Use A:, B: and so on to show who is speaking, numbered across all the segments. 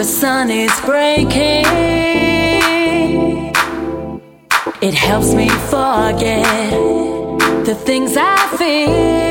A: The sun is breaking. It helps me forget the things I
B: feel.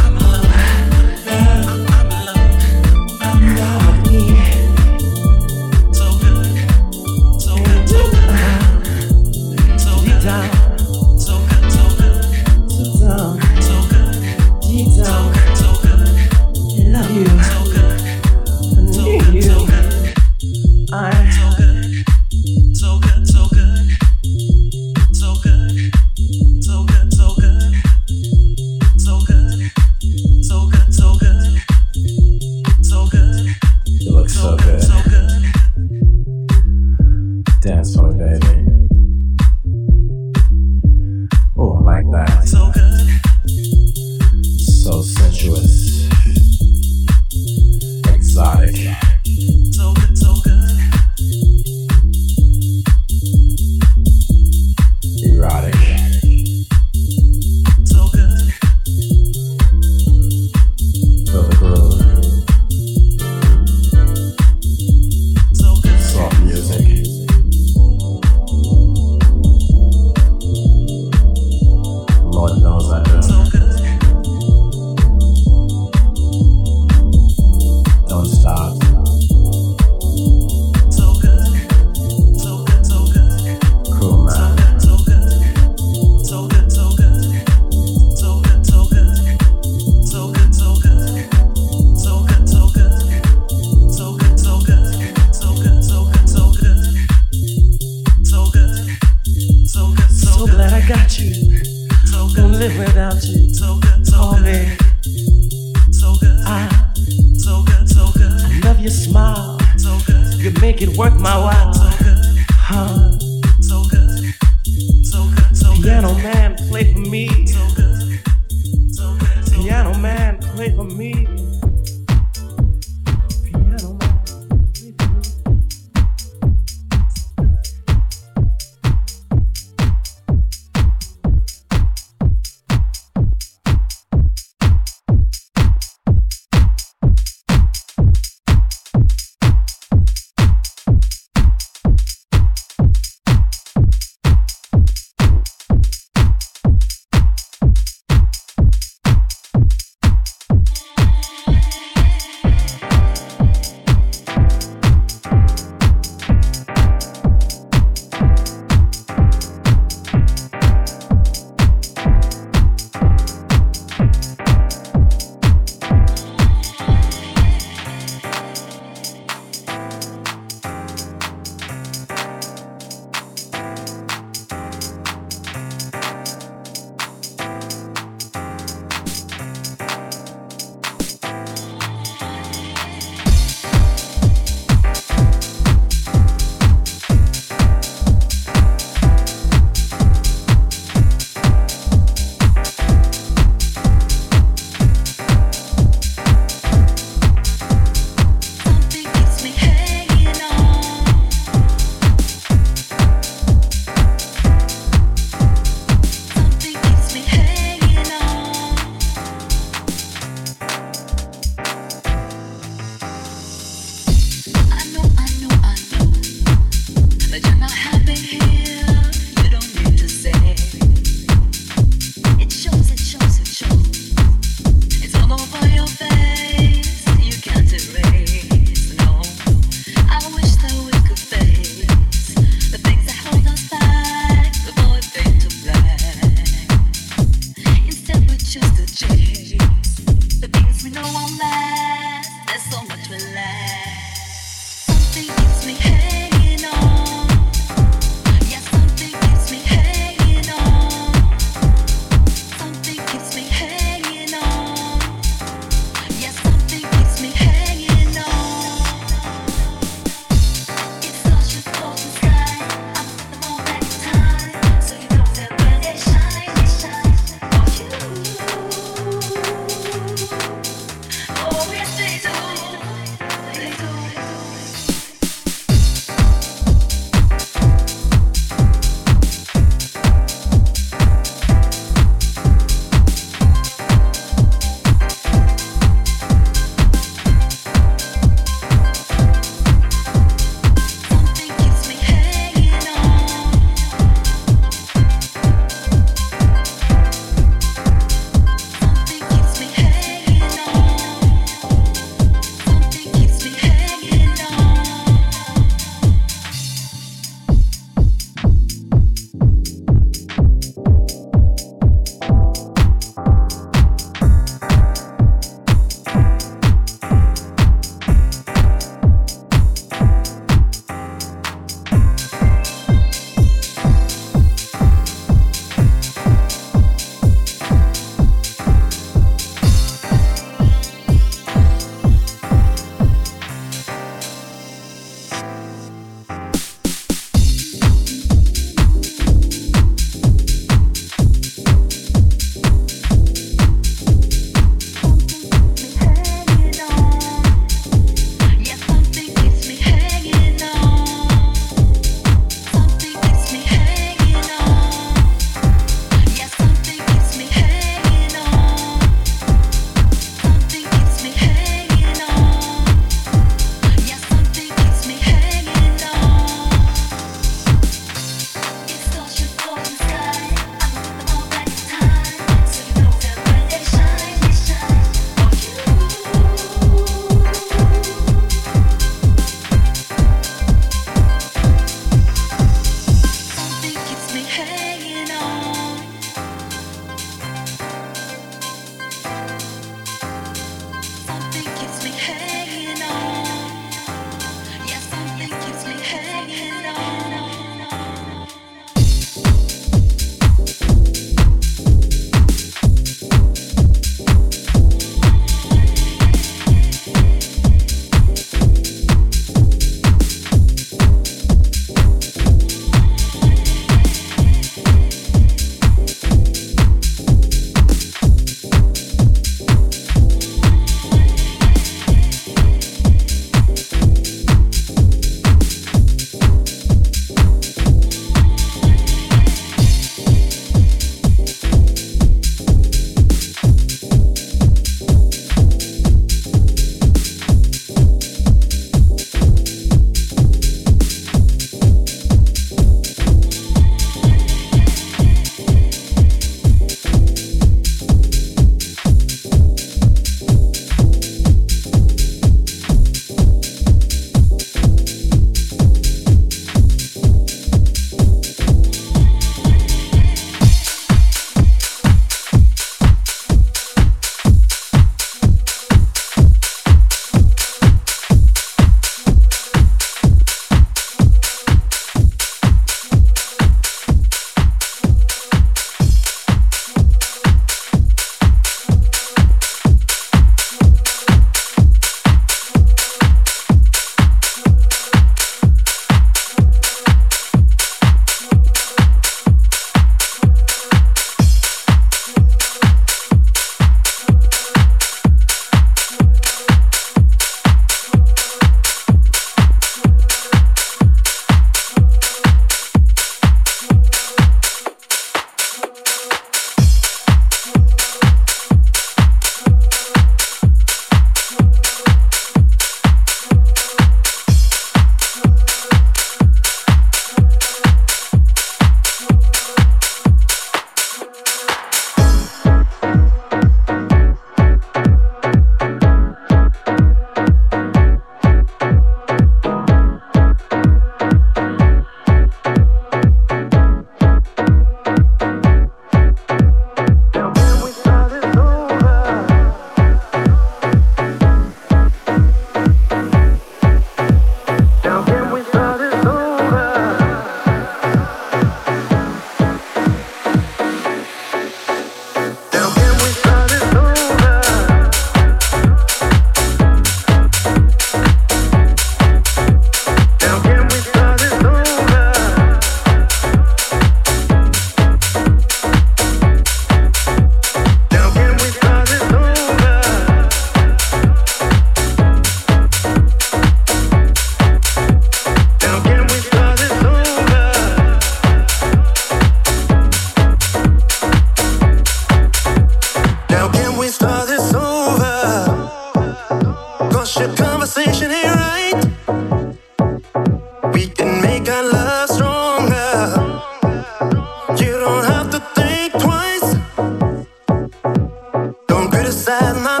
B: the
C: sideline